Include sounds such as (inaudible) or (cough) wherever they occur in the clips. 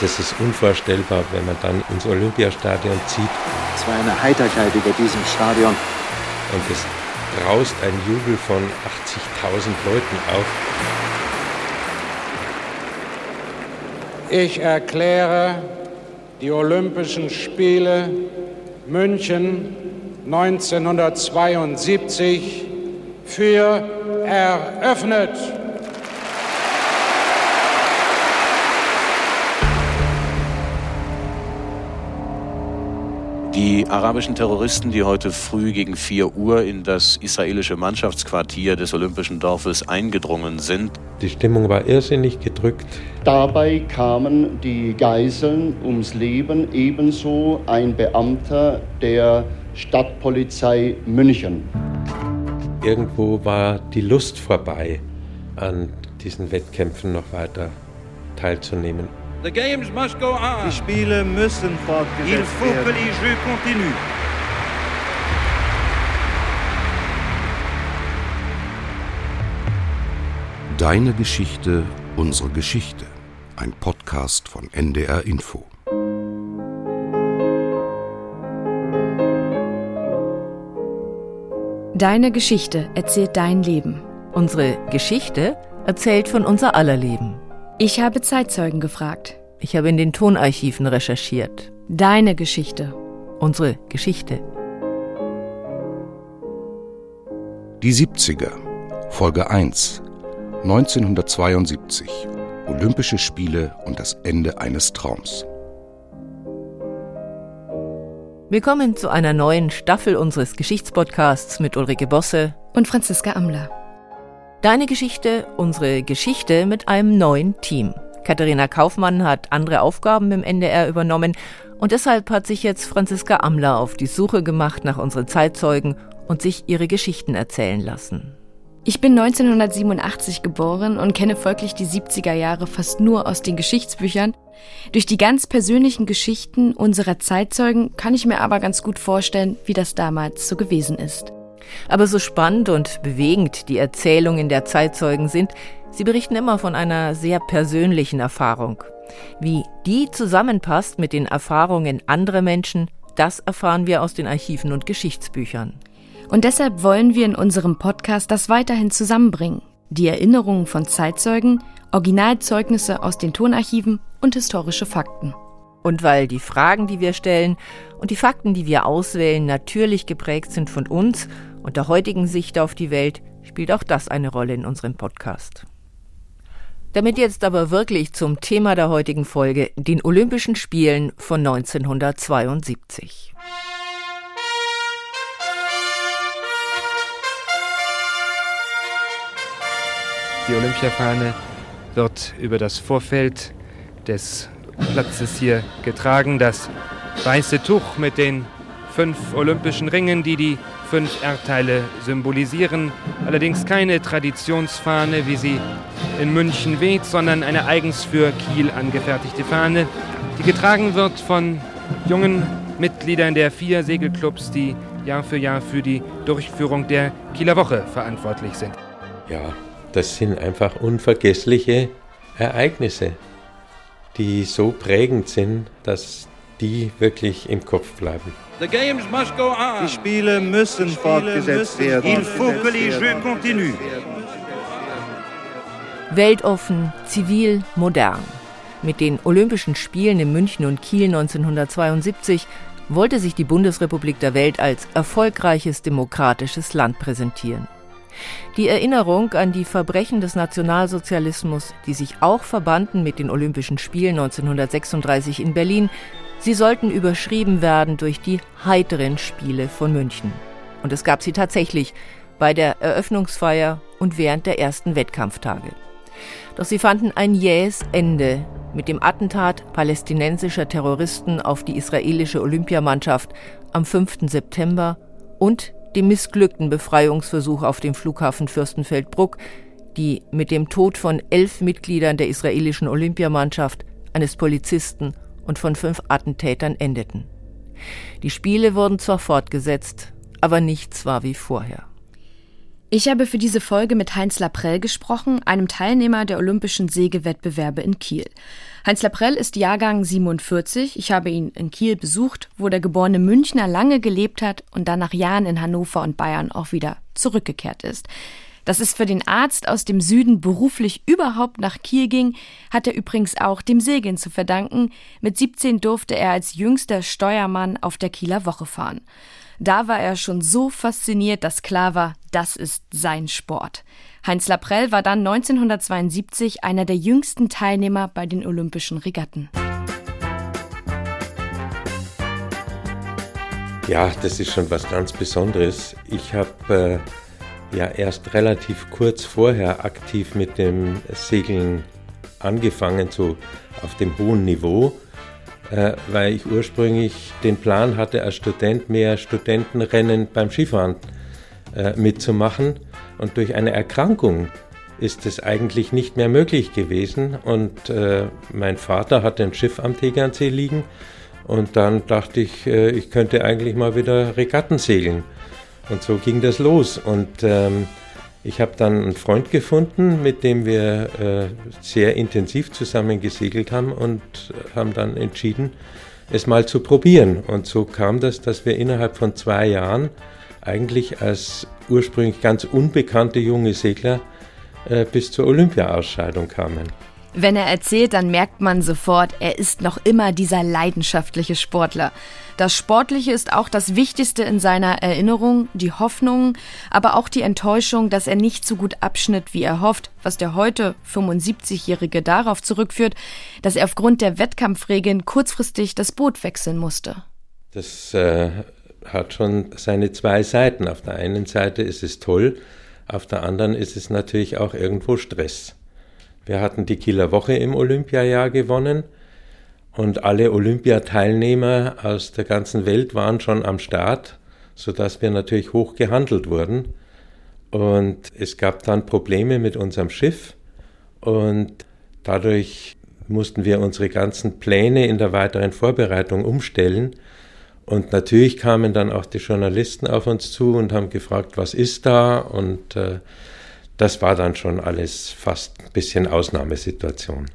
Das ist unvorstellbar, wenn man dann ins Olympiastadion zieht. Es war eine Heiterkeit über diesem Stadion. Und es braust ein Jubel von 80.000 Leuten auf. Ich erkläre die Olympischen Spiele München 1972 für eröffnet. Die arabischen Terroristen, die heute früh gegen 4 Uhr in das israelische Mannschaftsquartier des Olympischen Dorfes eingedrungen sind. Die Stimmung war irrsinnig gedrückt. Dabei kamen die Geiseln ums Leben, ebenso ein Beamter der Stadtpolizei München. Irgendwo war die Lust vorbei, an diesen Wettkämpfen noch weiter teilzunehmen. The games must go on. Die Spiele müssen fortgesetzt Il faut werden. que les jeux continuent. Deine Geschichte, unsere Geschichte. Ein Podcast von NDR Info. Deine Geschichte erzählt dein Leben. Unsere Geschichte erzählt von unser aller Leben. Ich habe Zeitzeugen gefragt. Ich habe in den Tonarchiven recherchiert. Deine Geschichte. Unsere Geschichte. Die 70er. Folge 1. 1972. Olympische Spiele und das Ende eines Traums. Willkommen zu einer neuen Staffel unseres Geschichtspodcasts mit Ulrike Bosse Und Franziska Amler. Deine Geschichte, unsere Geschichte mit einem neuen Team. Katharina Kaufmann hat andere Aufgaben im NDR übernommen und deshalb hat sich jetzt Franziska Amler auf die Suche gemacht nach unseren Zeitzeugen und sich ihre Geschichten erzählen lassen. Ich bin 1987 geboren und kenne folglich die 70er Jahre fast nur aus den Geschichtsbüchern. Durch die ganz persönlichen Geschichten unserer Zeitzeugen kann ich mir aber ganz gut vorstellen, wie das damals so gewesen ist. Aber so spannend und bewegend die Erzählungen der Zeitzeugen sind, sie berichten immer von einer sehr persönlichen Erfahrung. Wie die zusammenpasst mit den Erfahrungen anderer Menschen, das erfahren wir aus den Archiven und Geschichtsbüchern. Und deshalb wollen wir in unserem Podcast das weiterhin zusammenbringen. Die Erinnerungen von Zeitzeugen, Originalzeugnisse aus den Tonarchiven und historische Fakten. Und weil die Fragen, die wir stellen und die Fakten, die wir auswählen, natürlich geprägt sind von uns und der heutigen Sicht auf die Welt, spielt auch das eine Rolle in unserem Podcast. Damit jetzt aber wirklich zum Thema der heutigen Folge, den Olympischen Spielen von 1972. Die Olympiafahne wird über das Vorfeld des Platzes hier getragen. Das weiße Tuch mit den fünf olympischen Ringen, die die fünf Erdteile symbolisieren. Allerdings keine Traditionsfahne, wie sie in München weht, sondern eine eigens für Kiel angefertigte Fahne, die getragen wird von jungen Mitgliedern der vier Segelclubs, die Jahr für Jahr für die Durchführung der Kieler Woche verantwortlich sind. Ja, das sind einfach unvergessliche Ereignisse, die so prägend sind, dass die wirklich im Kopf bleiben. The games must go on. Die Spiele müssen fortgesetzt werden. Il faut que les jeux continuent. Weltoffen, zivil, modern. Mit den Olympischen Spielen in München und Kiel 1972 wollte sich die Bundesrepublik der Welt als erfolgreiches demokratisches Land präsentieren. Die Erinnerung an die Verbrechen des Nationalsozialismus, die sich auch verbanden mit den Olympischen Spielen 1936 in Berlin, sie sollten überschrieben werden durch die heiteren Spiele von München. Und es gab sie tatsächlich bei der Eröffnungsfeier und während der ersten Wettkampftage. Doch sie fanden ein jähes Ende mit dem Attentat palästinensischer Terroristen auf die israelische Olympiamannschaft am 5. September und dem missglückten Befreiungsversuch auf dem Flughafen Fürstenfeldbruck, die mit dem Tod von elf Mitgliedern der israelischen Olympiamannschaft, eines Polizisten und von fünf Attentätern endeten. Die Spiele wurden zwar fortgesetzt, aber nichts war wie vorher. Ich habe für diese Folge mit Heinz Laprell gesprochen, einem Teilnehmer der Olympischen Sägewettbewerbe in Kiel. Heinz Laprell ist Jahrgang 47. Ich habe ihn in Kiel besucht, wo der geborene Münchner lange gelebt hat und dann nach Jahren in Hannover und Bayern auch wieder zurückgekehrt ist. Dass es für den Arzt aus dem Süden beruflich überhaupt nach Kiel ging, hat er übrigens auch dem Segeln zu verdanken. Mit 17 durfte er als jüngster Steuermann auf der Kieler Woche fahren. Da war er schon so fasziniert, dass klar war, das ist sein Sport. Heinz Laprell war dann 1972 einer der jüngsten Teilnehmer bei den Olympischen Regatten. Ja, das ist schon was ganz Besonderes. Ich habe äh, ja erst relativ kurz vorher aktiv mit dem Segeln angefangen, so auf dem hohen Niveau äh, weil ich ursprünglich den Plan hatte, als Student mehr Studentenrennen beim Skifahren äh, mitzumachen. Und durch eine Erkrankung ist es eigentlich nicht mehr möglich gewesen. Und äh, mein Vater hatte ein Schiff am Tegernsee liegen. Und dann dachte ich, äh, ich könnte eigentlich mal wieder Regatten segeln. Und so ging das los. Und ähm, ich habe dann einen Freund gefunden, mit dem wir äh, sehr intensiv zusammen gesegelt haben und haben dann entschieden, es mal zu probieren. Und so kam das, dass wir innerhalb von zwei Jahren eigentlich als ursprünglich ganz unbekannte junge Segler äh, bis zur Olympia-Ausscheidung kamen. Wenn er erzählt, dann merkt man sofort, er ist noch immer dieser leidenschaftliche Sportler. Das Sportliche ist auch das Wichtigste in seiner Erinnerung, die Hoffnung, aber auch die Enttäuschung, dass er nicht so gut abschnitt, wie er hofft, was der heute 75-Jährige darauf zurückführt, dass er aufgrund der Wettkampfregeln kurzfristig das Boot wechseln musste. Das äh, hat schon seine zwei Seiten. Auf der einen Seite ist es toll, auf der anderen ist es natürlich auch irgendwo Stress. Wir hatten die Kieler Woche im Olympiajahr gewonnen und alle Olympiateilnehmer aus der ganzen Welt waren schon am Start, sodass wir natürlich hoch gehandelt wurden. Und es gab dann Probleme mit unserem Schiff und dadurch mussten wir unsere ganzen Pläne in der weiteren Vorbereitung umstellen. Und natürlich kamen dann auch die Journalisten auf uns zu und haben gefragt, was ist da? Und äh, das war dann schon alles fast ein bisschen Ausnahmesituation.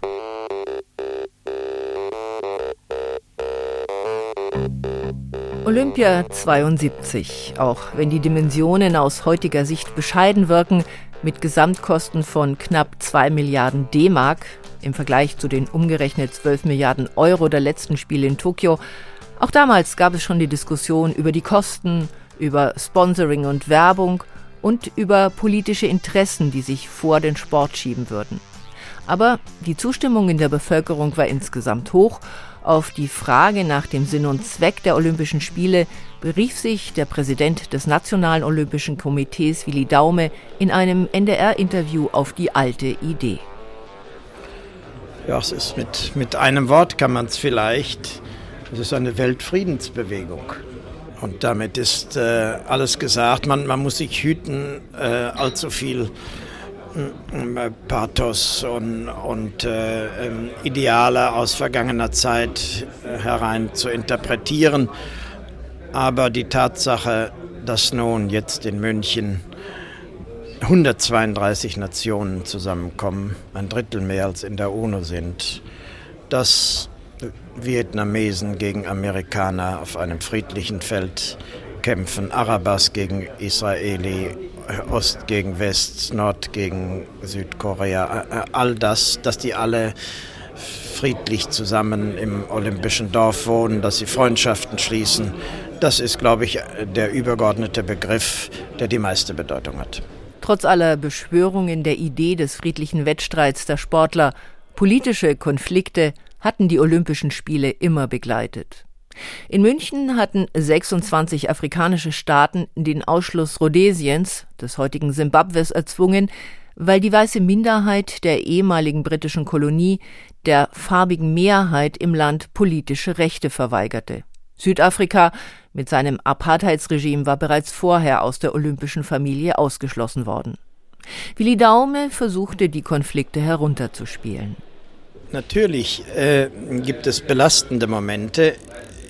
Olympia 72, auch wenn die Dimensionen aus heutiger Sicht bescheiden wirken, mit Gesamtkosten von knapp 2 Milliarden D-Mark im Vergleich zu den umgerechnet 12 Milliarden Euro der letzten Spiele in Tokio. Auch damals gab es schon die Diskussion über die Kosten, über Sponsoring und Werbung und über politische Interessen, die sich vor den Sport schieben würden. Aber die Zustimmung in der Bevölkerung war insgesamt hoch. Auf die Frage nach dem Sinn und Zweck der Olympischen Spiele berief sich der Präsident des Nationalen Olympischen Komitees Willi Daume in einem NDR-Interview auf die alte Idee. Ja, es ist mit, mit einem Wort kann man es vielleicht, es ist eine Weltfriedensbewegung. Und damit ist äh, alles gesagt. Man, man muss sich hüten, äh, allzu viel Pathos und, und äh, ähm, Ideale aus vergangener Zeit äh, herein zu interpretieren. Aber die Tatsache, dass nun jetzt in München 132 Nationen zusammenkommen, ein Drittel mehr als in der UNO sind, dass Vietnamesen gegen Amerikaner auf einem friedlichen Feld kämpfen, Arabas gegen Israeli, Ost gegen West, Nord gegen Südkorea, all das, dass die alle friedlich zusammen im olympischen Dorf wohnen, dass sie Freundschaften schließen, das ist, glaube ich, der übergeordnete Begriff, der die meiste Bedeutung hat. Trotz aller Beschwörungen der Idee des friedlichen Wettstreits der Sportler, politische Konflikte hatten die Olympischen Spiele immer begleitet. In München hatten 26 afrikanische Staaten den Ausschluss Rhodesiens, des heutigen Simbabwes, erzwungen, weil die weiße Minderheit der ehemaligen britischen Kolonie der farbigen Mehrheit im Land politische Rechte verweigerte. Südafrika mit seinem Apartheidsregime war bereits vorher aus der olympischen Familie ausgeschlossen worden. Willi Daume versuchte, die Konflikte herunterzuspielen. Natürlich äh, gibt es belastende Momente,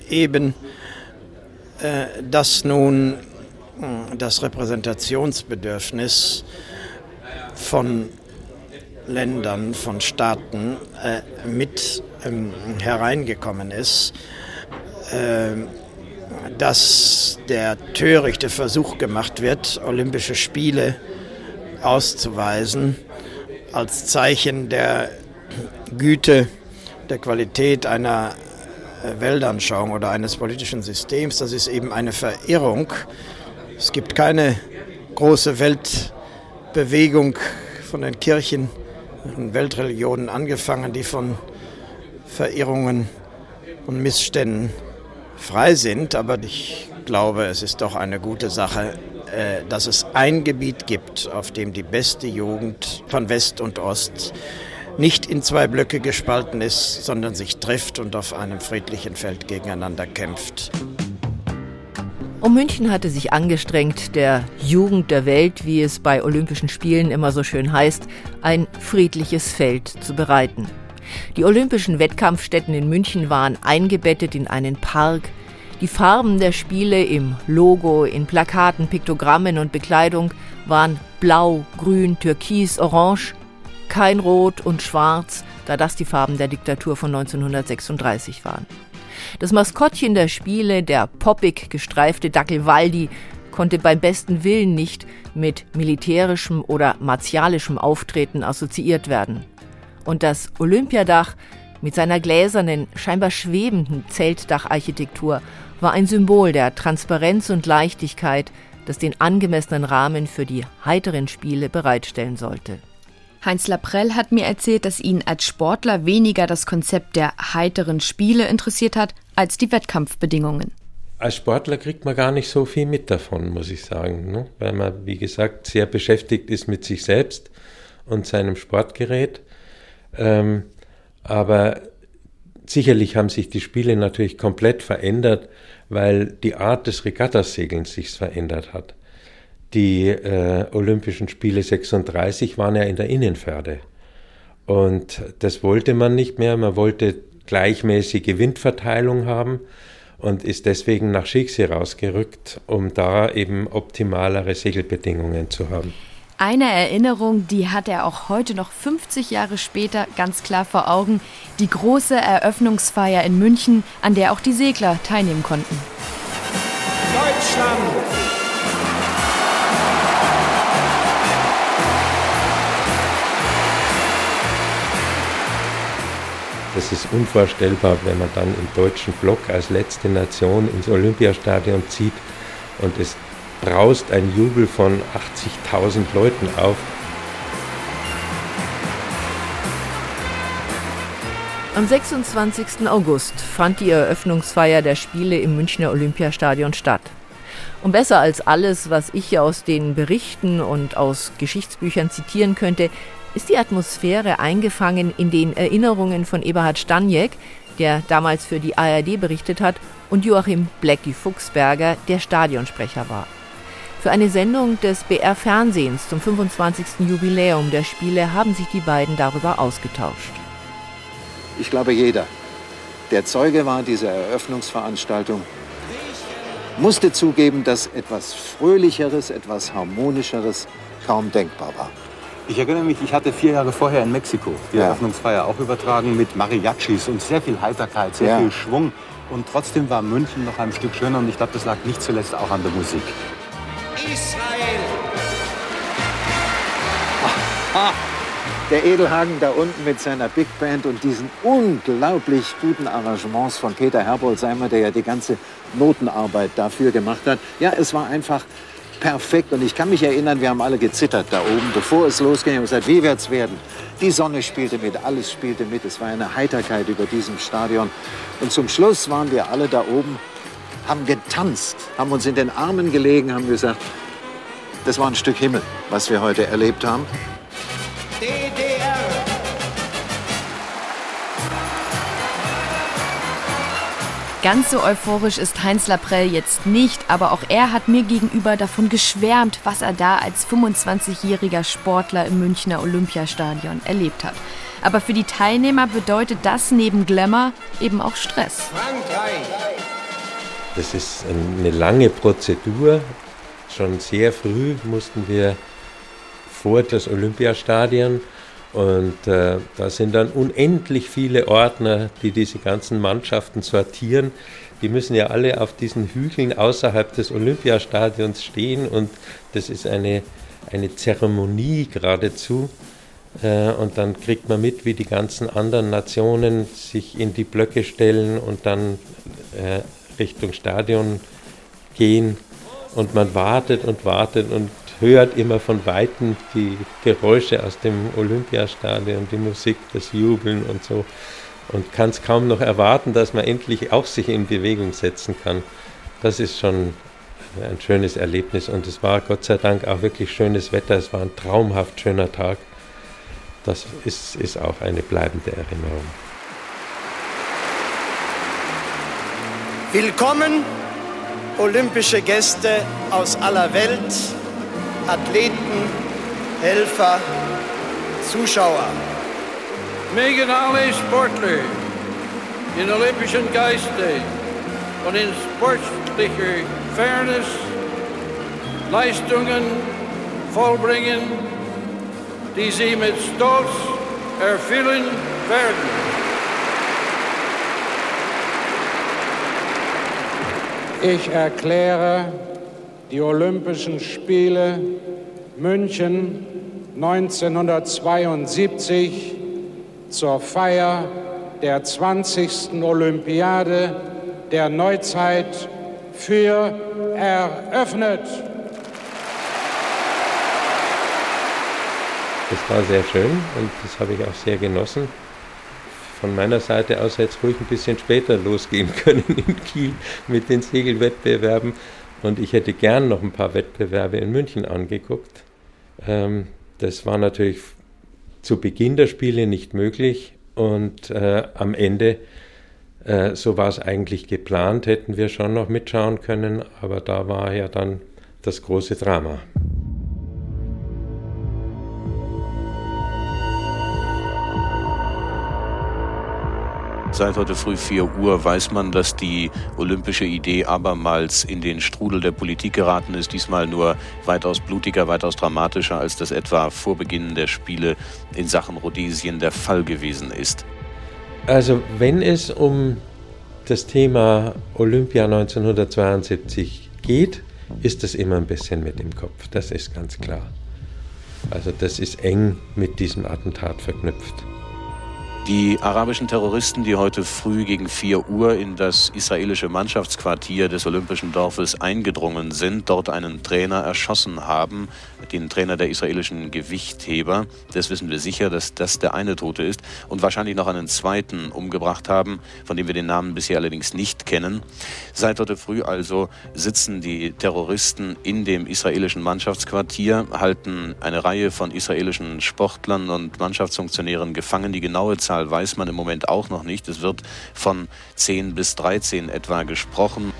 eben, äh, dass nun das Repräsentationsbedürfnis von Ländern, von Staaten äh, mit ähm, hereingekommen ist, äh, dass der törichte Versuch gemacht wird, Olympische Spiele auszuweisen als Zeichen der Güte, der Qualität einer Weltanschauung oder eines politischen Systems. Das ist eben eine Verirrung. Es gibt keine große Weltbewegung von den Kirchen und Weltreligionen angefangen, die von Verirrungen und Missständen frei sind. Aber ich glaube, es ist doch eine gute Sache, äh, dass es ein Gebiet gibt, auf dem die beste Jugend von West und Ost nicht in zwei Blöcke gespalten ist, sondern sich trifft und auf einem friedlichen Feld gegeneinander kämpft. Um München hatte sich angestrengt, der Jugend der Welt, wie es bei Olympischen Spielen immer so schön heißt, ein friedliches Feld zu bereiten. Die olympischen Wettkampfstätten in München waren eingebettet in einen Park. Die Farben der Spiele im Logo, in Plakaten, Piktogrammen und Bekleidung waren blau, grün, türkis, orange kein Rot und Schwarz, da das die Farben der Diktatur von 1936 waren. Das Maskottchen der Spiele, der poppig gestreifte Dackel Waldi, konnte beim besten Willen nicht mit militärischem oder martialischem Auftreten assoziiert werden. Und das Olympiadach mit seiner gläsernen, scheinbar schwebenden Zeltdacharchitektur war ein Symbol der Transparenz und Leichtigkeit, das den angemessenen Rahmen für die heiteren Spiele bereitstellen sollte. Heinz Laprell hat mir erzählt, dass ihn als Sportler weniger das Konzept der heiteren Spiele interessiert hat, als die Wettkampfbedingungen. Als Sportler kriegt man gar nicht so viel mit davon, muss ich sagen, ne? weil man, wie gesagt, sehr beschäftigt ist mit sich selbst und seinem Sportgerät. Ähm, aber sicherlich haben sich die Spiele natürlich komplett verändert, weil die Art des Regattasegelns sich verändert hat. Die äh, Olympischen Spiele 36 waren ja in der Innenpferde. Und das wollte man nicht mehr. Man wollte gleichmäßige Windverteilung haben und ist deswegen nach Schicksee rausgerückt, um da eben optimalere Segelbedingungen zu haben. Eine Erinnerung, die hat er auch heute noch 50 Jahre später ganz klar vor Augen, die große Eröffnungsfeier in München, an der auch die Segler teilnehmen konnten. Deutschland! Das ist unvorstellbar, wenn man dann im deutschen Block als letzte Nation ins Olympiastadion zieht und es braust ein Jubel von 80.000 Leuten auf. Am 26. August fand die Eröffnungsfeier der Spiele im Münchner Olympiastadion statt. Und besser als alles, was ich aus den Berichten und aus Geschichtsbüchern zitieren könnte, ist die Atmosphäre eingefangen in den Erinnerungen von Eberhard Staniek, der damals für die ARD berichtet hat, und Joachim Blecki Fuchsberger, der Stadionsprecher war. Für eine Sendung des BR Fernsehens zum 25. Jubiläum der Spiele haben sich die beiden darüber ausgetauscht. Ich glaube, jeder, der Zeuge war dieser Eröffnungsveranstaltung, musste zugeben, dass etwas Fröhlicheres, etwas Harmonischeres kaum denkbar war. Ich erinnere mich, ich hatte vier Jahre vorher in Mexiko die ja. Eröffnungsfeier auch übertragen mit Mariachis und sehr viel Heiterkeit, sehr ja. viel Schwung. Und trotzdem war München noch ein Stück schöner und ich glaube, das lag nicht zuletzt auch an der Musik. Israel! Ah, der Edelhagen da unten mit seiner Big Band und diesen unglaublich guten Arrangements von Peter Herbolzheimer, der ja die ganze Notenarbeit dafür gemacht hat. Ja, es war einfach perfekt. Und ich kann mich erinnern, wir haben alle gezittert da oben, bevor es losging. Wir haben gesagt, wie wird's werden? Die Sonne spielte mit, alles spielte mit. Es war eine Heiterkeit über diesem Stadion. Und zum Schluss waren wir alle da oben, haben getanzt, haben uns in den Armen gelegen, haben gesagt, das war ein Stück Himmel, was wir heute erlebt haben. Ganz so euphorisch ist Heinz Laprell jetzt nicht, aber auch er hat mir gegenüber davon geschwärmt, was er da als 25-jähriger Sportler im Münchner Olympiastadion erlebt hat. Aber für die Teilnehmer bedeutet das neben Glamour eben auch Stress. Das ist eine lange Prozedur, schon sehr früh mussten wir vor das Olympiastadion und äh, da sind dann unendlich viele Ordner, die diese ganzen Mannschaften sortieren. Die müssen ja alle auf diesen Hügeln außerhalb des Olympiastadions stehen und das ist eine, eine Zeremonie geradezu. Äh, und dann kriegt man mit, wie die ganzen anderen Nationen sich in die Blöcke stellen und dann äh, Richtung Stadion gehen. Und man wartet und wartet und hört immer von Weitem die Geräusche aus dem Olympiastadion, die Musik, das Jubeln und so. Und kann es kaum noch erwarten, dass man endlich auch sich in Bewegung setzen kann. Das ist schon ein schönes Erlebnis und es war Gott sei Dank auch wirklich schönes Wetter. Es war ein traumhaft schöner Tag. Das ist, ist auch eine bleibende Erinnerung. Willkommen, olympische Gäste aus aller Welt, Athleten, Helfer, Zuschauer. Mögen alle Sportler in olympischen Geiste und in sportlicher Fairness Leistungen vollbringen, die sie mit Stolz erfüllen werden. Ich erkläre die Olympischen Spiele München 1972 zur Feier der 20. Olympiade der Neuzeit für eröffnet. Das war sehr schön und das habe ich auch sehr genossen. Von meiner Seite aus hätte es ruhig ein bisschen später losgehen (laughs) können in Kiel mit den Segelwettbewerben. Und ich hätte gern noch ein paar Wettbewerbe in München angeguckt. Ähm, das war natürlich zu Beginn der Spiele nicht möglich. Und äh, am Ende, äh, so war es eigentlich geplant, hätten wir schon noch mitschauen können. Aber da war ja dann das große Drama. Seit heute früh 4 Uhr weiß man, dass die olympische Idee abermals in den Strudel der Politik geraten ist. Diesmal nur weitaus blutiger, weitaus dramatischer, als das etwa vor Beginn der Spiele in Sachen Rhodesien der Fall gewesen ist. Also wenn es um das Thema Olympia 1972 geht, ist das immer ein bisschen mit im Kopf. Das ist ganz klar. Also das ist eng mit diesem Attentat verknüpft. Die arabischen Terroristen, die heute früh gegen 4 Uhr in das israelische Mannschaftsquartier des Olympischen Dorfes eingedrungen sind, dort einen Trainer erschossen haben, den Trainer der israelischen Gewichtheber. Das wissen wir sicher, dass das der eine Tote ist. Und wahrscheinlich noch einen zweiten umgebracht haben, von dem wir den Namen bisher allerdings nicht kennen. Seit heute früh also sitzen die Terroristen in dem israelischen Mannschaftsquartier, halten eine Reihe von israelischen Sportlern und Mannschaftsfunktionären gefangen. Die genaue Zahl Zahl weiß man im Moment auch noch nicht. Es wird von 10 bis 13 etwa gesprochen.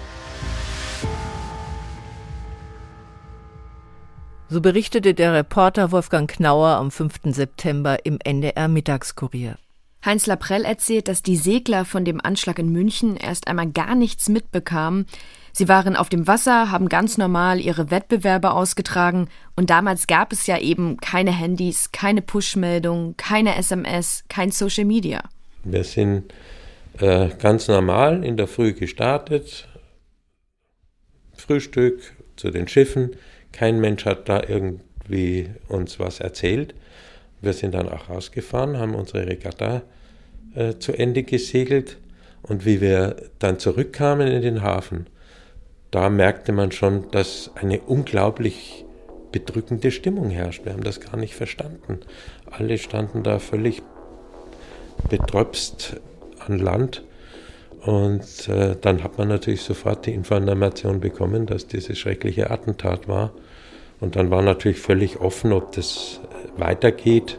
So berichtete der Reporter Wolfgang Knauer am 5. September im NDR Mittagskurier. Heinz Laprell erzählt, dass die Segler von dem Anschlag in München erst einmal gar nichts mitbekamen. Sie waren auf dem Wasser, haben ganz normal ihre Wettbewerbe ausgetragen und damals gab es ja eben keine Handys, keine Push-Meldung, keine SMS, kein Social Media. Wir sind äh, ganz normal in der Früh gestartet, Frühstück zu den Schiffen. Kein Mensch hat da irgendwie uns was erzählt. Wir sind dann auch rausgefahren, haben unsere Regatta äh, zu Ende gesegelt und wie wir dann zurückkamen in den Hafen, da merkte man schon, dass eine unglaublich bedrückende Stimmung herrscht. Wir haben das gar nicht verstanden. Alle standen da völlig betröpst an Land. Und äh, dann hat man natürlich sofort die Information bekommen, dass dieses schreckliche Attentat war. Und dann war natürlich völlig offen, ob das weitergeht.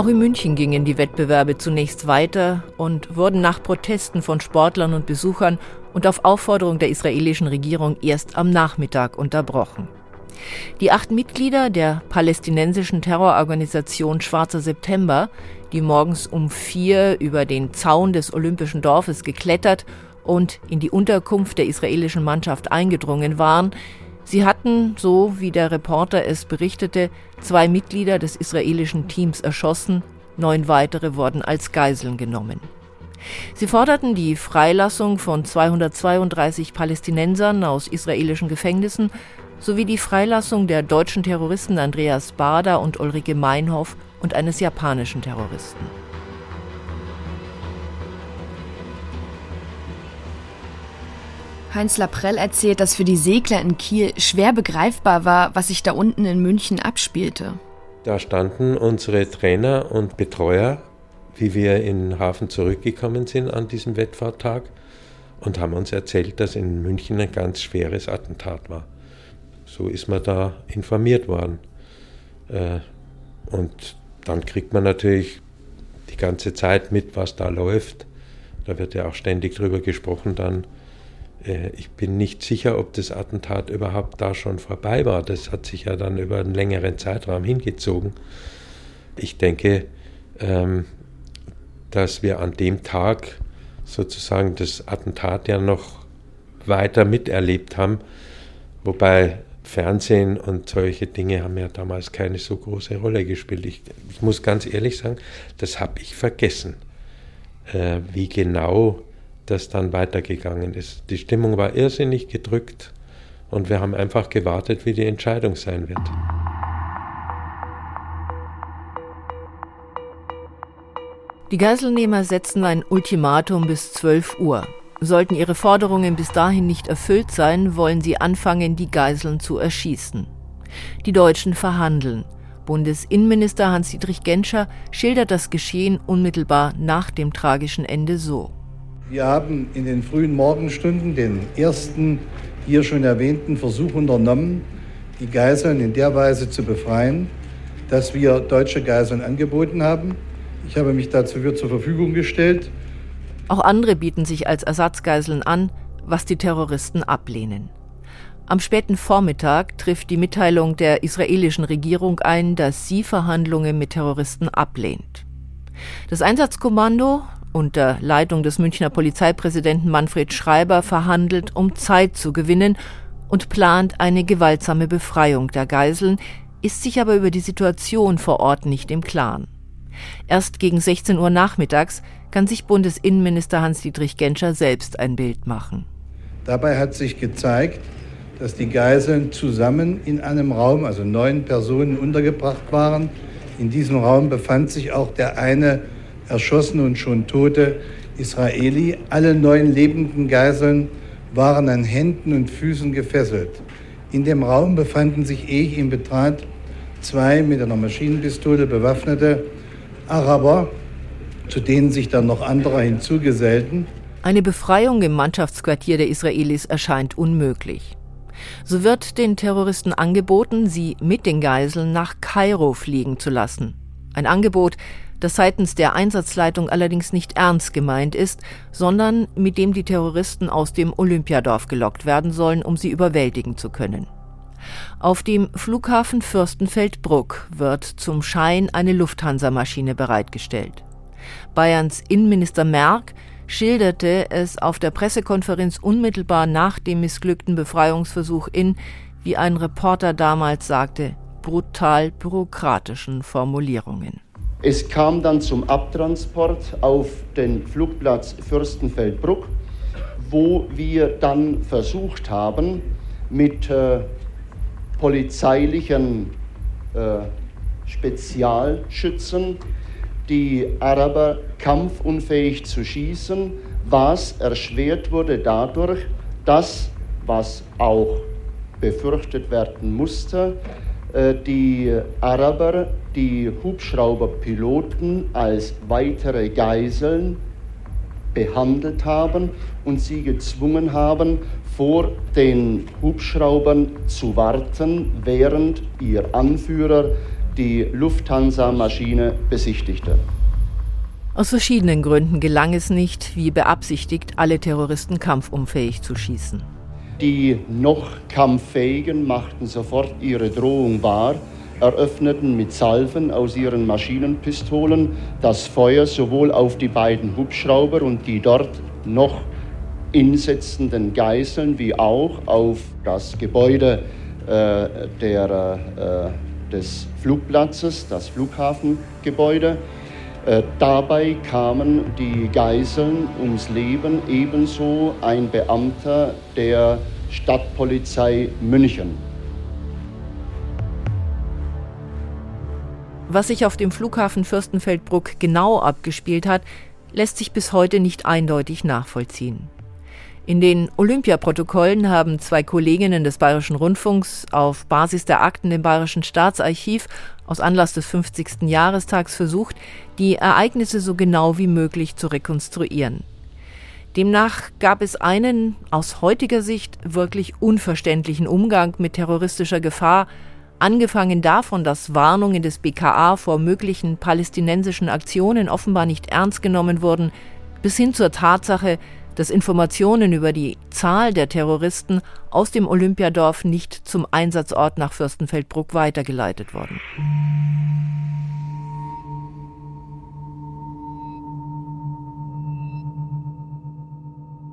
Auch in München gingen die Wettbewerbe zunächst weiter und wurden nach Protesten von Sportlern und Besuchern und auf Aufforderung der israelischen Regierung erst am Nachmittag unterbrochen. Die acht Mitglieder der palästinensischen Terrororganisation Schwarzer September, die morgens um vier über den Zaun des Olympischen Dorfes geklettert und in die Unterkunft der israelischen Mannschaft eingedrungen waren, sie hatten, so wie der Reporter es berichtete, zwei Mitglieder des israelischen Teams erschossen, neun weitere wurden als Geiseln genommen. Sie forderten die Freilassung von 232 Palästinensern aus israelischen Gefängnissen sowie die Freilassung der deutschen Terroristen Andreas Bader und Ulrike Meinhoff und eines japanischen Terroristen. Heinz Laprell erzählt, dass für die Segler in Kiel schwer begreifbar war, was sich da unten in München abspielte. Da standen unsere Trainer und Betreuer, wie wir in den Hafen zurückgekommen sind an diesem Wettfahrttag und haben uns erzählt, dass in München ein ganz schweres Attentat war. So ist man da informiert worden. Äh, und dann kriegt man natürlich die ganze Zeit mit, was da läuft. Da wird ja auch ständig drüber gesprochen dann ich bin nicht sicher, ob das Attentat überhaupt da schon vorbei war. Das hat sich ja dann über einen längeren Zeitraum hingezogen. Ich denke, ähm, dass wir an dem Tag sozusagen das Attentat ja noch weiter miterlebt haben, wobei Fernsehen und solche Dinge haben ja damals keine so große Rolle gespielt. Ich, ich muss ganz ehrlich sagen, das habe ich vergessen, äh, wie genau das dann weitergegangen ist. Die Stimmung war irrsinnig gedrückt und wir haben einfach gewartet, wie die Entscheidung sein wird. Die Geiselnehmer setzten ein Ultimatum bis 12 Uhr. Sollten ihre Forderungen bis dahin nicht erfüllt sein, wollen sie anfangen, die Geiseln zu erschießen. Die Deutschen verhandeln. Bundesinnenminister Hans-Dietrich Genscher schildert das Geschehen unmittelbar nach dem tragischen Ende so. Wir haben in den frühen Morgenstunden den ersten hier schon erwähnten Versuch unternommen, die Geiseln in der Weise zu befreien, dass wir deutsche Geiseln angeboten haben. Ich habe mich dazu zur Verfügung gestellt. Auch andere bieten sich als Ersatzgeiseln an, was die Terroristen ablehnen. Am späten Vormittag trifft die Mitteilung der israelischen Regierung ein, dass sie Verhandlungen mit Terroristen ablehnt. Das Einsatzkommando, unter Leitung des Münchner Polizeipräsidenten Manfred Schreiber verhandelt, um Zeit zu gewinnen und plant eine gewaltsame Befreiung der Geiseln, ist sich aber über die Situation vor Ort nicht im Klaren. Erst gegen 16 Uhr nachmittags kann sich Bundesinnenminister Hans-Dietrich Genscher selbst ein Bild machen. Dabei hat sich gezeigt, dass die Geiseln zusammen in einem Raum, also neun Personen, untergebracht waren. In diesem Raum befand sich auch der eine erschossene und schon tote Israeli. Alle neun lebenden Geiseln waren an Händen und Füßen gefesselt. In dem Raum befanden sich, ehe ich ihn betrat, zwei mit einer Maschinenpistole bewaffnete Araber, zu denen sich dann noch andere hinzugesellten. Eine Befreiung im Mannschaftsquartier der Israelis erscheint unmöglich. So wird den Terroristen angeboten, sie mit den Geiseln nach Kairo fliegen zu lassen. Ein Angebot, das seitens der Einsatzleitung allerdings nicht ernst gemeint ist, sondern mit dem die Terroristen aus dem Olympiadorf gelockt werden sollen, um sie überwältigen zu können. Auf dem Flughafen Fürstenfeldbruck wird zum Schein eine Lufthansa-Maschine bereitgestellt. Bayerns Innenminister Merck schilderte es auf der Pressekonferenz unmittelbar nach dem missglückten Befreiungsversuch in, wie ein Reporter damals sagte, brutal bürokratischen Formulierungen. Es kam dann zum Abtransport auf den Flugplatz Fürstenfeldbruck, wo wir dann versucht haben, mit äh, polizeilichen äh, Spezialschützen die Araber kampfunfähig zu schießen, was erschwert wurde dadurch, dass, was auch befürchtet werden musste, die Araber die Hubschrauberpiloten als weitere Geiseln behandelt haben und sie gezwungen haben, vor den Hubschraubern zu warten, während ihr Anführer die Lufthansa-Maschine besichtigte. Aus verschiedenen Gründen gelang es nicht, wie beabsichtigt, alle Terroristen kampfunfähig zu schießen. Die noch kampffähigen machten sofort ihre Drohung wahr, eröffneten mit Salven aus ihren Maschinenpistolen das Feuer sowohl auf die beiden Hubschrauber und die dort noch insetzenden Geiseln wie auch auf das Gebäude äh, der, äh, des Flugplatzes, das Flughafengebäude. Äh, dabei kamen die Geiseln ums Leben, ebenso ein Beamter der Stadtpolizei München. Was sich auf dem Flughafen Fürstenfeldbruck genau abgespielt hat, lässt sich bis heute nicht eindeutig nachvollziehen. In den Olympiaprotokollen haben zwei Kolleginnen des Bayerischen Rundfunks auf Basis der Akten im Bayerischen Staatsarchiv aus Anlass des 50. Jahrestags versucht, die Ereignisse so genau wie möglich zu rekonstruieren. Demnach gab es einen aus heutiger Sicht wirklich unverständlichen Umgang mit terroristischer Gefahr, angefangen davon, dass Warnungen des BKA vor möglichen palästinensischen Aktionen offenbar nicht ernst genommen wurden, bis hin zur Tatsache, dass Informationen über die Zahl der Terroristen aus dem Olympiadorf nicht zum Einsatzort nach Fürstenfeldbruck weitergeleitet wurden.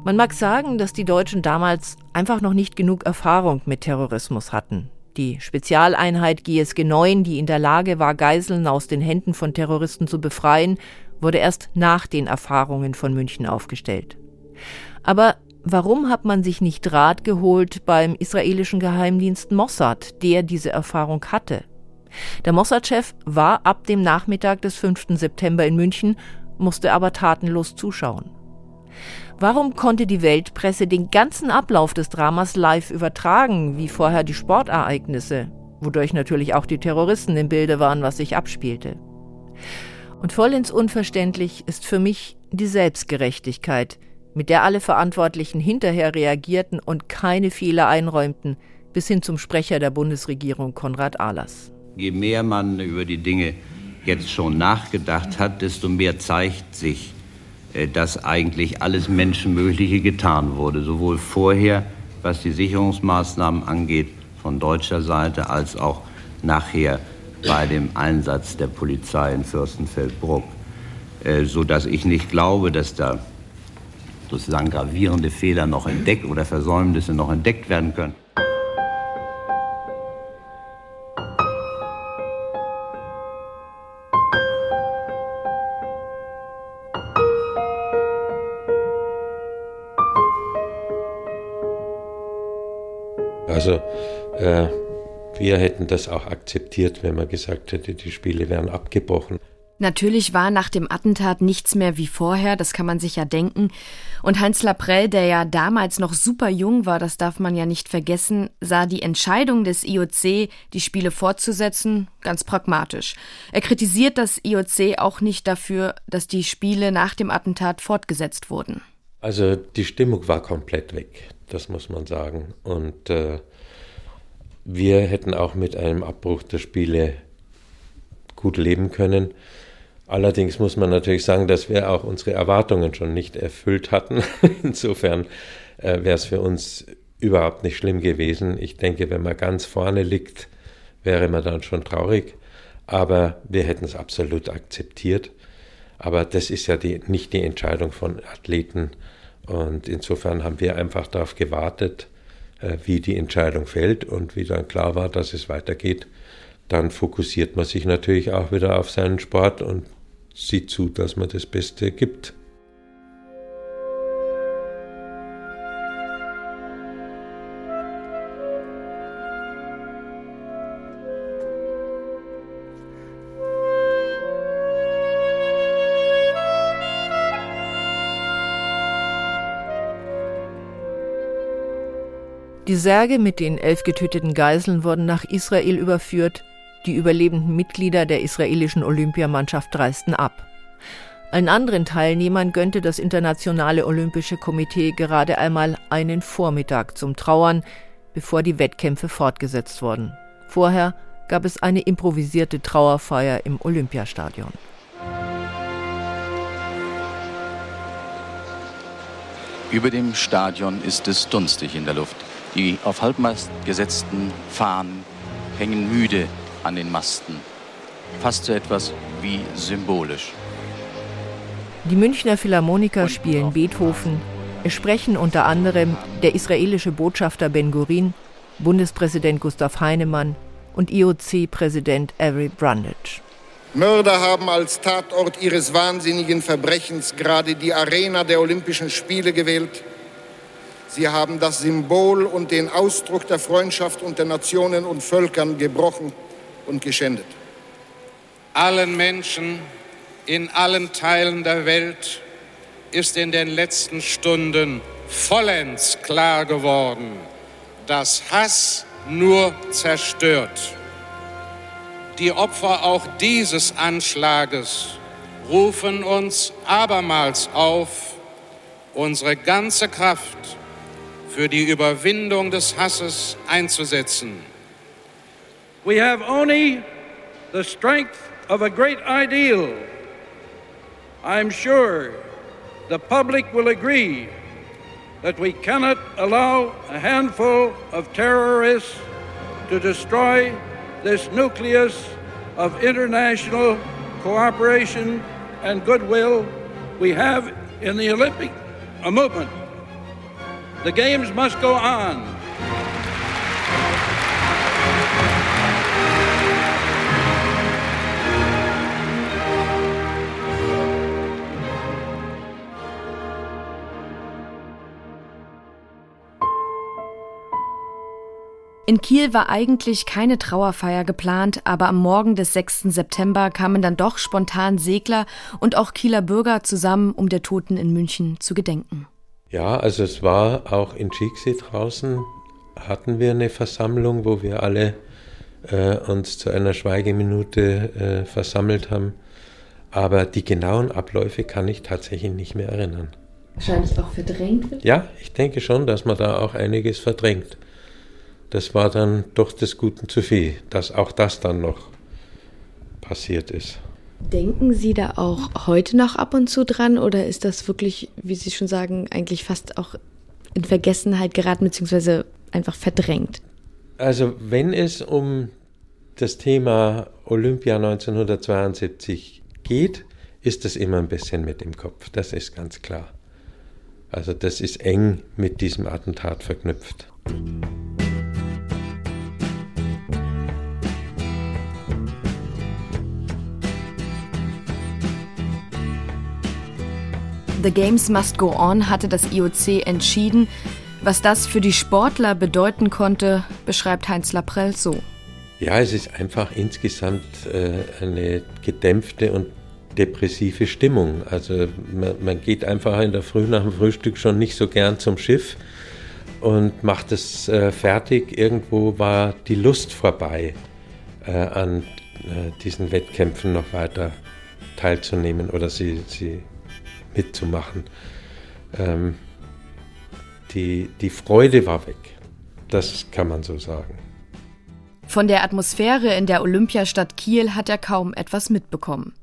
Man mag sagen, dass die Deutschen damals einfach noch nicht genug Erfahrung mit Terrorismus hatten. Die Spezialeinheit GSG 9, die in der Lage war, Geiseln aus den Händen von Terroristen zu befreien, wurde erst nach den Erfahrungen von München aufgestellt. Aber warum hat man sich nicht Rat geholt beim israelischen Geheimdienst Mossad, der diese Erfahrung hatte? Der Mossad-Chef war ab dem Nachmittag des 5. September in München, musste aber tatenlos zuschauen. Warum konnte die Weltpresse den ganzen Ablauf des Dramas live übertragen, wie vorher die Sportereignisse, wodurch natürlich auch die Terroristen im Bilde waren, was sich abspielte? Und vollends unverständlich ist für mich die Selbstgerechtigkeit, mit der alle Verantwortlichen hinterher reagierten und keine Fehler einräumten, bis hin zum Sprecher der Bundesregierung Konrad Ahlers. Je mehr man über die Dinge jetzt schon nachgedacht hat, desto mehr zeigt sich, dass eigentlich alles Menschenmögliche getan wurde, sowohl vorher, was die Sicherungsmaßnahmen angeht, von deutscher Seite, als auch nachher bei dem Einsatz der Polizei in Fürstenfeldbruck, äh, sodass ich nicht glaube, dass da sozusagen gravierende Fehler noch entdeckt oder Versäumnisse noch entdeckt werden können. Also äh, wir hätten das auch akzeptiert, wenn man gesagt hätte, die Spiele wären abgebrochen. Natürlich war nach dem Attentat nichts mehr wie vorher, das kann man sich ja denken. Und Heinz Laprell, der ja damals noch super jung war, das darf man ja nicht vergessen, sah die Entscheidung des IOC, die Spiele fortzusetzen, ganz pragmatisch. Er kritisiert das IOC auch nicht dafür, dass die Spiele nach dem Attentat fortgesetzt wurden. Also die Stimmung war komplett weg, das muss man sagen. Und äh, wir hätten auch mit einem Abbruch der Spiele gut leben können. Allerdings muss man natürlich sagen, dass wir auch unsere Erwartungen schon nicht erfüllt hatten. (laughs) Insofern äh, wäre es für uns überhaupt nicht schlimm gewesen. Ich denke, wenn man ganz vorne liegt, wäre man dann schon traurig. Aber wir hätten es absolut akzeptiert. Aber das ist ja die, nicht die Entscheidung von Athleten. Und insofern haben wir einfach darauf gewartet, wie die Entscheidung fällt und wie dann klar war, dass es weitergeht. Dann fokussiert man sich natürlich auch wieder auf seinen Sport und sieht zu, dass man das Beste gibt. Die Särge mit den elf getöteten Geiseln wurden nach Israel überführt, die überlebenden Mitglieder der israelischen Olympiamannschaft reisten ab. Allen anderen Teilnehmern gönnte das Internationale Olympische Komitee gerade einmal einen Vormittag zum Trauern, bevor die Wettkämpfe fortgesetzt wurden. Vorher gab es eine improvisierte Trauerfeier im Olympiastadion. Über dem Stadion ist es dunstig in der Luft. Die auf Halbmast gesetzten Fahnen hängen müde an den Masten. Fast so etwas wie symbolisch. Die Münchner Philharmoniker spielen Beethoven. Es sprechen unter anderem der israelische Botschafter Ben Gurin, Bundespräsident Gustav Heinemann und IOC-Präsident Avery Brundage. Mörder haben als Tatort ihres wahnsinnigen Verbrechens gerade die Arena der Olympischen Spiele gewählt. Sie haben das Symbol und den Ausdruck der Freundschaft unter Nationen und Völkern gebrochen und geschändet. Allen Menschen in allen Teilen der Welt ist in den letzten Stunden vollends klar geworden, dass Hass nur zerstört. Die Opfer auch dieses Anschlages rufen uns abermals auf, unsere ganze Kraft für die Überwindung des Hasses einzusetzen. We have only the strength of a great ideal. I'm sure the public will agree that we cannot allow a handful of terrorists to destroy this nucleus of international cooperation and goodwill we have in the Olympic movement. The games must go on. In Kiel war eigentlich keine Trauerfeier geplant, aber am Morgen des 6. September kamen dann doch spontan Segler und auch Kieler Bürger zusammen, um der Toten in München zu gedenken. Ja, also es war auch in Chixi draußen, hatten wir eine Versammlung, wo wir alle äh, uns zu einer Schweigeminute äh, versammelt haben. Aber die genauen Abläufe kann ich tatsächlich nicht mehr erinnern. Wahrscheinlich auch verdrängt wird? Ja, ich denke schon, dass man da auch einiges verdrängt das war dann doch des Guten zu viel, dass auch das dann noch passiert ist. Denken Sie da auch heute noch ab und zu dran oder ist das wirklich, wie Sie schon sagen, eigentlich fast auch in Vergessenheit geraten bzw. einfach verdrängt? Also wenn es um das Thema Olympia 1972 geht, ist das immer ein bisschen mit im Kopf, das ist ganz klar. Also das ist eng mit diesem Attentat verknüpft. The Games Must Go On hatte das IOC entschieden. Was das für die Sportler bedeuten konnte, beschreibt Heinz Laprell so. Ja, es ist einfach insgesamt äh, eine gedämpfte und depressive Stimmung. Also man, man, geht einfach in der Früh nach dem Frühstück schon nicht so gern zum Schiff und macht es äh, fertig. Irgendwo war die Lust vorbei, äh, an äh, diesen Wettkämpfen noch weiter teilzunehmen oder sie, sie mitzumachen. Ähm, die, die Freude war weg. Das kann man so sagen. Von der Atmosphäre in der Olympiastadt Kiel hat er kaum etwas mitbekommen.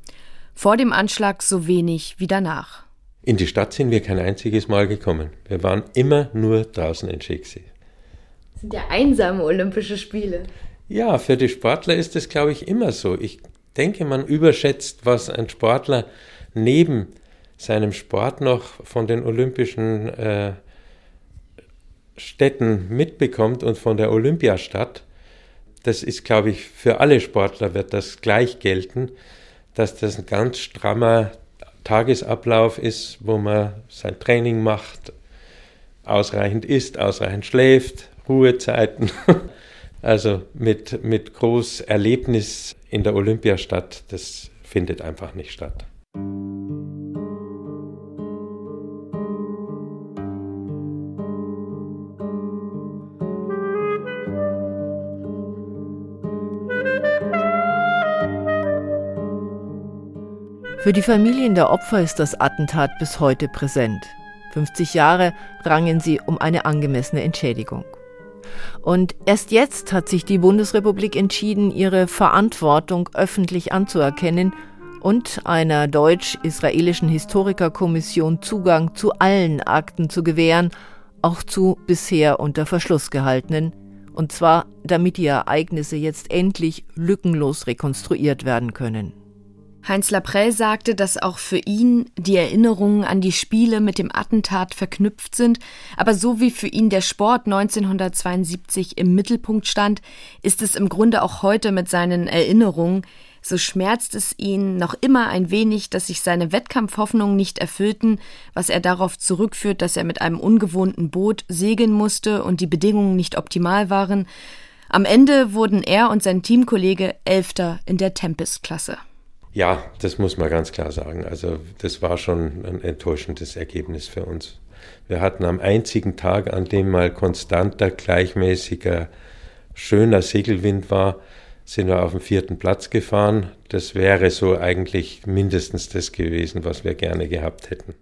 Vor dem Anschlag so wenig wie danach. In die Stadt sind wir kein einziges Mal gekommen. Wir waren immer nur draußen in Schicksee. Das sind ja einsame Olympische Spiele. Ja, für die Sportler ist es, glaube ich, immer so. Ich denke, man überschätzt, was ein Sportler neben seinem Sport noch von den olympischen äh, Städten mitbekommt und von der Olympiastadt, das ist, glaube ich, für alle Sportler wird das gleich gelten, dass das ein ganz strammer Tagesablauf ist, wo man sein Training macht, ausreichend isst, ausreichend schläft, Ruhezeiten. (laughs) Also mit, mit groß Erlebnis in der Olympiastadt, das findet einfach nicht statt. Für die Familien der Opfer ist das Attentat bis heute präsent. 50 Jahre rangen sie um eine angemessene Entschädigung. Und erst jetzt hat sich die Bundesrepublik entschieden, ihre Verantwortung öffentlich anzuerkennen und einer deutsch-israelischen Historikerkommission Zugang zu allen Akten zu gewähren, auch zu bisher unter Verschluss gehaltenen, und zwar damit die Ereignisse jetzt endlich lückenlos rekonstruiert werden können. Heinz Laprey sagte, dass auch für ihn die Erinnerungen an die Spiele mit dem Attentat verknüpft sind, aber so wie für ihn der Sport 1972 im Mittelpunkt stand, ist es im Grunde auch heute mit seinen Erinnerungen, so schmerzt es ihn noch immer ein wenig, dass sich seine Wettkampfhoffnungen nicht erfüllten, was er darauf zurückführt, dass er mit einem ungewohnten Boot segeln musste und die Bedingungen nicht optimal waren. Am Ende wurden er und sein Teamkollege Elfter in der Tempest-Klasse. Ja, das muss man ganz klar sagen. Also das war schon ein enttäuschendes Ergebnis für uns. Wir hatten am einzigen Tag, an dem mal konstanter, gleichmäßiger, schöner Segelwind war, sind wir auf den vierten Platz gefahren. Das wäre so eigentlich mindestens das gewesen, was wir gerne gehabt hätten.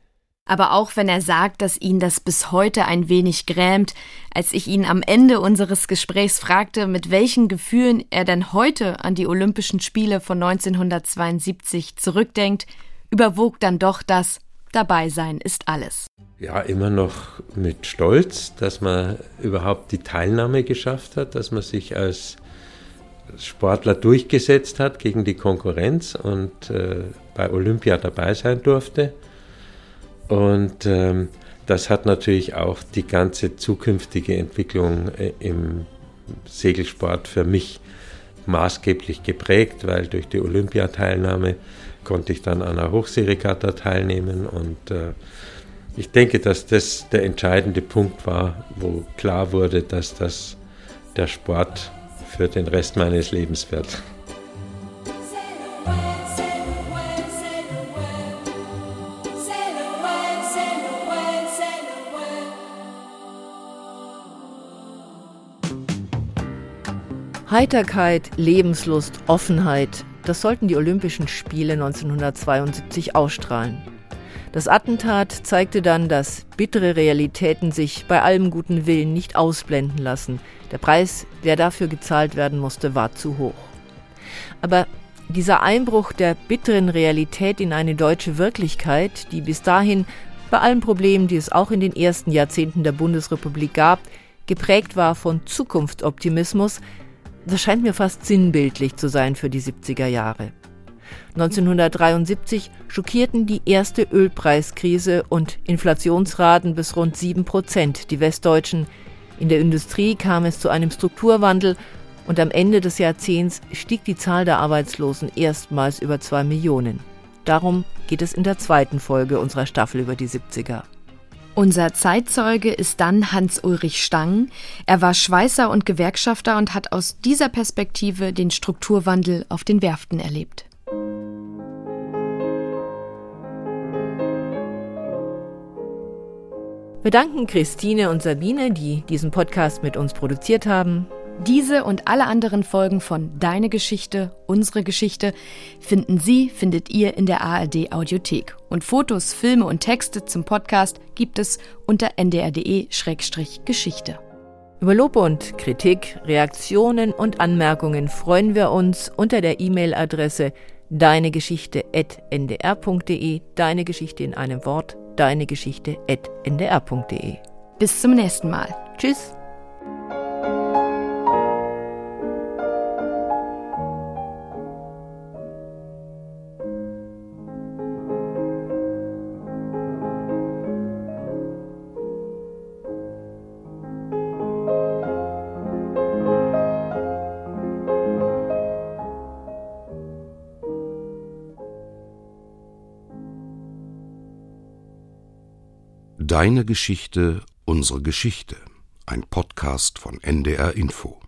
Aber auch wenn er sagt, dass ihn das bis heute ein wenig grämt, als ich ihn am Ende unseres Gesprächs fragte, mit welchen Gefühlen er denn heute an die Olympischen Spiele von 1972 zurückdenkt, überwog dann doch das Dabei sein ist alles. Ja, immer noch mit Stolz, dass man überhaupt die Teilnahme geschafft hat, dass man sich als Sportler durchgesetzt hat gegen die Konkurrenz und äh, bei Olympia dabei sein durfte. Und ähm, das hat natürlich auch die ganze zukünftige Entwicklung äh, im Segelsport für mich maßgeblich geprägt, weil durch die Olympiateilnahme konnte ich dann an einer Hochseeregatta teilnehmen und äh, ich denke, dass das der entscheidende Punkt war, wo klar wurde, dass das der Sport für den Rest meines Lebens wird. Heiterkeit, Lebenslust, Offenheit, das sollten die Olympischen Spiele 1972 ausstrahlen. Das Attentat zeigte dann, dass bittere Realitäten sich bei allem guten Willen nicht ausblenden lassen. Der Preis, der dafür gezahlt werden musste, war zu hoch. Aber dieser Einbruch der bitteren Realität in eine deutsche Wirklichkeit, die bis dahin bei allen Problemen, die es auch in den ersten Jahrzehnten der Bundesrepublik gab, geprägt war von Zukunftsoptimismus, das scheint mir fast sinnbildlich zu sein für die 70er Jahre. 1973 schockierten die erste Ölpreiskrise und Inflationsraten bis rund 7 Prozent die Westdeutschen. In der Industrie kam es zu einem Strukturwandel und am Ende des Jahrzehnts stieg die Zahl der Arbeitslosen erstmals über zwei Millionen. Darum geht es in der zweiten Folge unserer Staffel über die 70er. Unser Zeitzeuge ist dann Hans-Ulrich Stang. Er war Schweißer und Gewerkschafter und hat aus dieser Perspektive den Strukturwandel auf den Werften erlebt. Wir danken Christine und Sabine, die diesen Podcast mit uns produziert haben. Diese und alle anderen Folgen von Deine Geschichte, unsere Geschichte finden Sie, findet ihr in der ARD Audiothek. Und Fotos, Filme und Texte zum Podcast gibt es unter ndr.de-geschichte. Über Lob und Kritik, Reaktionen und Anmerkungen freuen wir uns unter der E-Mail-Adresse deinegeschichte.ndr.de, deine Geschichte in einem Wort, deinegeschichte.ndr.de. Bis zum nächsten Mal. Tschüss. Deine Geschichte, unsere Geschichte. Ein Podcast von NDR Info.